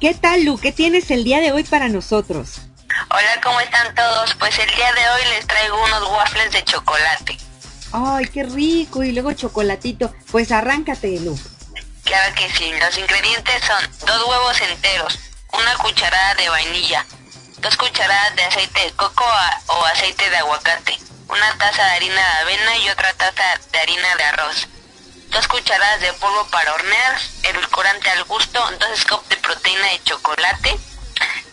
¿Qué tal, Lu? ¿Qué tienes el día de hoy para nosotros? Hola, ¿cómo están todos? Pues el día de hoy les traigo unos waffles de chocolate. Ay, qué rico. Y luego chocolatito. Pues arráncate, Lu. Claro que sí. Los ingredientes son dos huevos enteros, una cucharada de vainilla, dos cucharadas de aceite de coco o aceite de aguacate, una taza de harina de avena y otra taza de harina de arroz dos cucharadas de polvo para hornear, edulcorante al gusto, dos scoops de proteína de chocolate,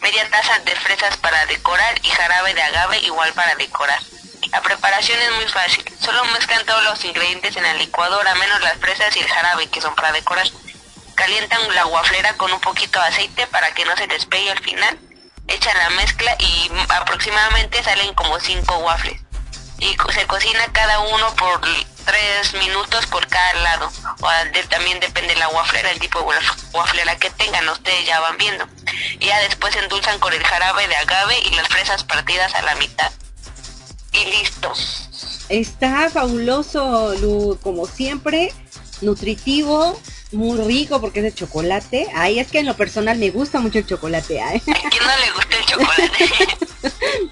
media taza de fresas para decorar y jarabe de agave igual para decorar. La preparación es muy fácil, solo mezclan todos los ingredientes en la licuadora menos las fresas y el jarabe que son para decorar. Calientan la guaflera con un poquito de aceite para que no se despegue al final. Echan la mezcla y aproximadamente salen como 5 waffles. Y se cocina cada uno por tres minutos por cada lado. O también depende de la waflera, el tipo de waflera que tengan, ustedes ya van viendo. Y ya después endulzan con el jarabe de agave y las fresas partidas a la mitad. Y listo. Está fabuloso, Lu, como siempre, nutritivo, muy rico porque es de chocolate. Ay, es que en lo personal me gusta mucho el chocolate. ¿A quién no le gusta el chocolate?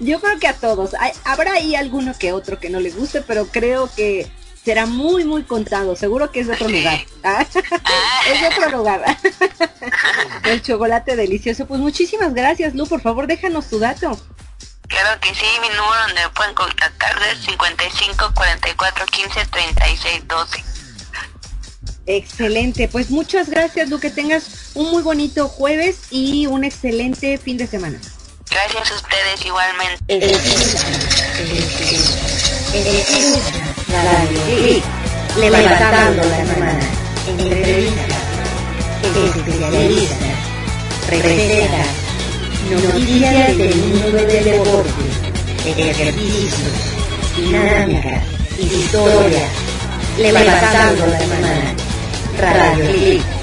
Yo creo que a todos. habrá ahí alguno que otro que no le guste, pero creo que será muy, muy contado. Seguro que es de otro lugar. Ah, es de otro lugar. El chocolate delicioso. Pues muchísimas gracias, Lu. Por favor, déjanos tu dato. Claro que sí, mi número donde me pueden contactar es 55 44 15 36 12. Excelente, pues muchas gracias, Lu, que tengas un muy bonito jueves y un excelente fin de semana. Gracias a ustedes igualmente. Levantando la semana, entrevistas, especialistas, recetas, noticias del mundo del deporte, ejercicios, dinámicas, historias, levantando la semana, Radio Click.